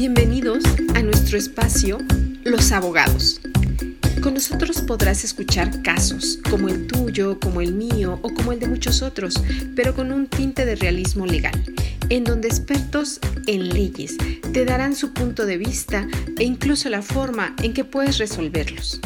Bienvenidos a nuestro espacio Los Abogados. Con nosotros podrás escuchar casos como el tuyo, como el mío o como el de muchos otros, pero con un tinte de realismo legal, en donde expertos en leyes te darán su punto de vista e incluso la forma en que puedes resolverlos.